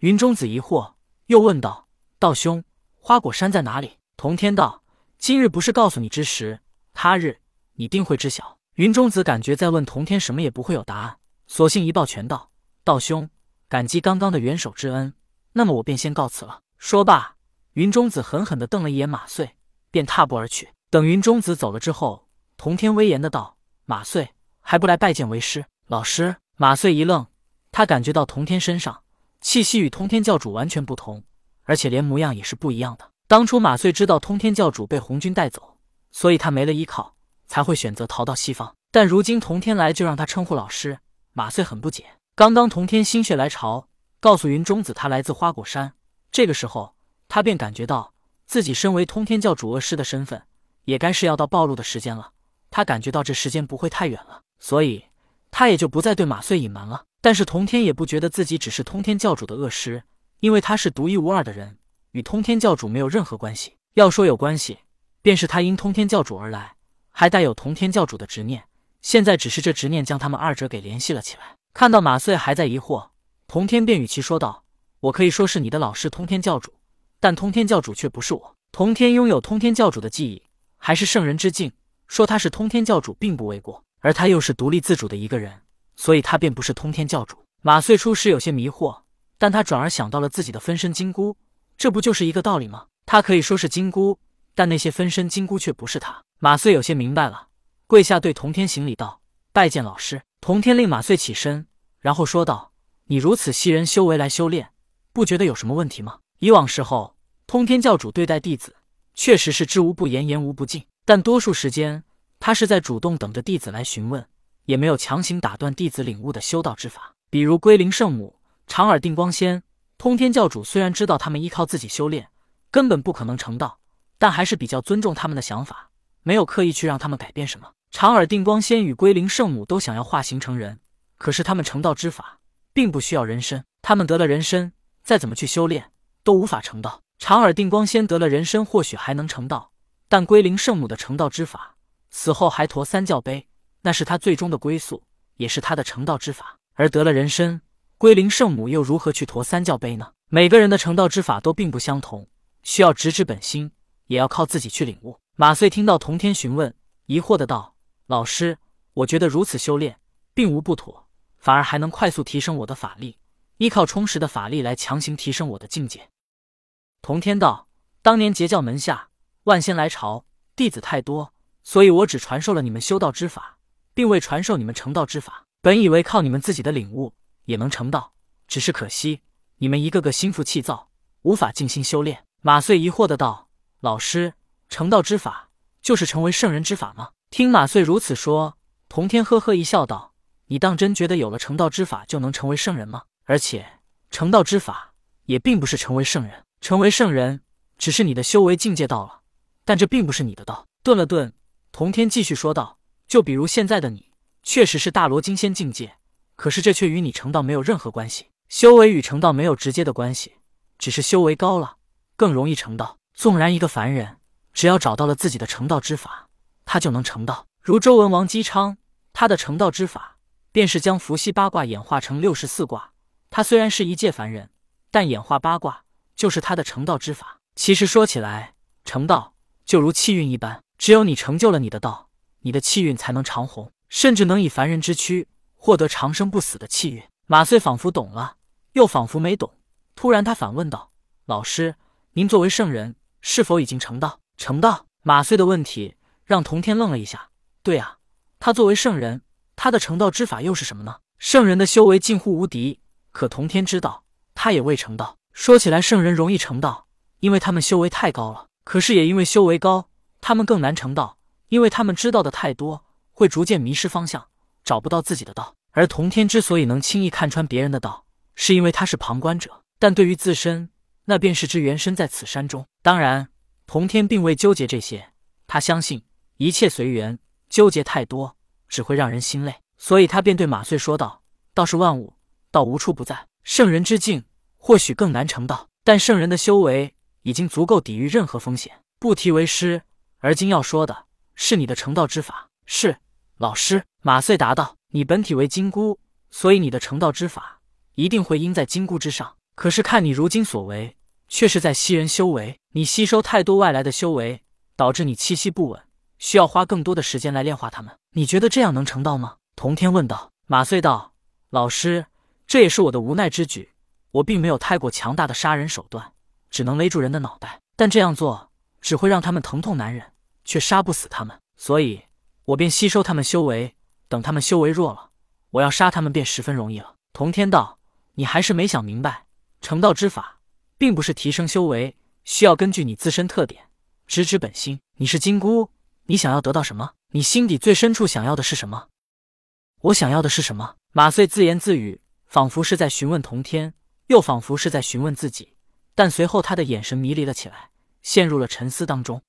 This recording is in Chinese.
云中子疑惑，又问道：“道兄，花果山在哪里？”童天道：“今日不是告诉你之时，他日你定会知晓。”云中子感觉再问童天什么也不会有答案，索性一抱拳道：“道兄，感激刚刚的援手之恩，那么我便先告辞了。”说罢，云中子狠狠地瞪了一眼马穗，便踏步而去。等云中子走了之后，童天威严的道：“马穗，还不来拜见为师？”老师。马穗一愣，他感觉到童天身上气息与通天教主完全不同，而且连模样也是不一样的。当初马穗知道通天教主被红军带走，所以他没了依靠，才会选择逃到西方。但如今童天来，就让他称呼老师。马穗很不解。刚刚童天心血来潮，告诉云中子他来自花果山，这个时候他便感觉到自己身为通天教主恶师的身份，也该是要到暴露的时间了。他感觉到这时间不会太远了，所以。他也就不再对马穗隐瞒了，但是童天也不觉得自己只是通天教主的恶师，因为他是独一无二的人，与通天教主没有任何关系。要说有关系，便是他因通天教主而来，还带有通天教主的执念。现在只是这执念将他们二者给联系了起来。看到马穗还在疑惑，童天便与其说道：“我可以说是你的老师通天教主，但通天教主却不是我。童天拥有通天教主的记忆，还是圣人之境，说他是通天教主并不为过。”而他又是独立自主的一个人，所以他便不是通天教主。马穗初时有些迷惑，但他转而想到了自己的分身金箍，这不就是一个道理吗？他可以说是金箍，但那些分身金箍却不是他。马穗有些明白了，跪下对童天行礼道：“拜见老师。”童天令马穗起身，然后说道：“你如此吸人修为来修炼，不觉得有什么问题吗？”以往时候，通天教主对待弟子确实是知无不言，言无不尽，但多数时间。他是在主动等着弟子来询问，也没有强行打断弟子领悟的修道之法。比如龟灵圣母、长耳定光仙、通天教主，虽然知道他们依靠自己修炼根本不可能成道，但还是比较尊重他们的想法，没有刻意去让他们改变什么。长耳定光仙与龟灵圣母都想要化形成人，可是他们成道之法并不需要人身，他们得了人身，再怎么去修炼都无法成道。长耳定光仙得了人身，或许还能成道，但龟灵圣母的成道之法。死后还驮三教碑，那是他最终的归宿，也是他的成道之法。而得了人身，归灵圣母又如何去驮三教碑呢？每个人的成道之法都并不相同，需要直指本心，也要靠自己去领悟。马穗听到童天询问，疑惑的道：“老师，我觉得如此修炼并无不妥，反而还能快速提升我的法力，依靠充实的法力来强行提升我的境界。”童天道：“当年截教门下万仙来朝，弟子太多。”所以，我只传授了你们修道之法，并未传授你们成道之法。本以为靠你们自己的领悟也能成道，只是可惜你们一个个心浮气躁，无法静心修炼。马穗疑惑的道：“老师，成道之法就是成为圣人之法吗？”听马穗如此说，童天呵呵一笑，道：“你当真觉得有了成道之法就能成为圣人吗？而且，成道之法也并不是成为圣人，成为圣人只是你的修为境界到了，但这并不是你的道。”顿了顿。童天继续说道：“就比如现在的你，确实是大罗金仙境界，可是这却与你成道没有任何关系。修为与成道没有直接的关系，只是修为高了，更容易成道。纵然一个凡人，只要找到了自己的成道之法，他就能成道。如周文王姬昌，他的成道之法便是将伏羲八卦演化成六十四卦。他虽然是一介凡人，但演化八卦就是他的成道之法。其实说起来，成道就如气运一般。”只有你成就了你的道，你的气运才能长红，甚至能以凡人之躯获得长生不死的气运。马穗仿佛懂了，又仿佛没懂。突然，他反问道：“老师，您作为圣人，是否已经成道？”成道？马穗的问题让童天愣了一下。对啊，他作为圣人，他的成道之法又是什么呢？圣人的修为近乎无敌，可童天知道，他也未成道。说起来，圣人容易成道，因为他们修为太高了。可是也因为修为高。他们更难成道，因为他们知道的太多，会逐渐迷失方向，找不到自己的道。而童天之所以能轻易看穿别人的道，是因为他是旁观者；但对于自身，那便是之原身在此山中。当然，童天并未纠结这些，他相信一切随缘，纠结太多只会让人心累，所以他便对马穗说道：“道是万物，道无处不在。圣人之境或许更难成道，但圣人的修为已经足够抵御任何风险，不提为师。”而今要说的是你的成道之法。是老师，马遂答道：“你本体为金箍，所以你的成道之法一定会应在金箍之上。可是看你如今所为，却是在吸人修为。你吸收太多外来的修为，导致你气息不稳，需要花更多的时间来炼化他们。你觉得这样能成道吗？童天问道。马遂道：“老师，这也是我的无奈之举。我并没有太过强大的杀人手段，只能勒住人的脑袋。但这样做只会让他们疼痛难忍，却杀不死他们。所以，我便吸收他们修为。等他们修为弱了，我要杀他们便十分容易了。”童天道：“你还是没想明白，成道之法并不是提升修为，需要根据你自身特点，直指本心。你是金箍，你想要得到什么？你心底最深处想要的是什么？我想要的是什么？”马穗自言自语，仿佛是在询问童天，又仿佛是在询问自己。但随后他的眼神迷离了起来，陷入了沉思当中。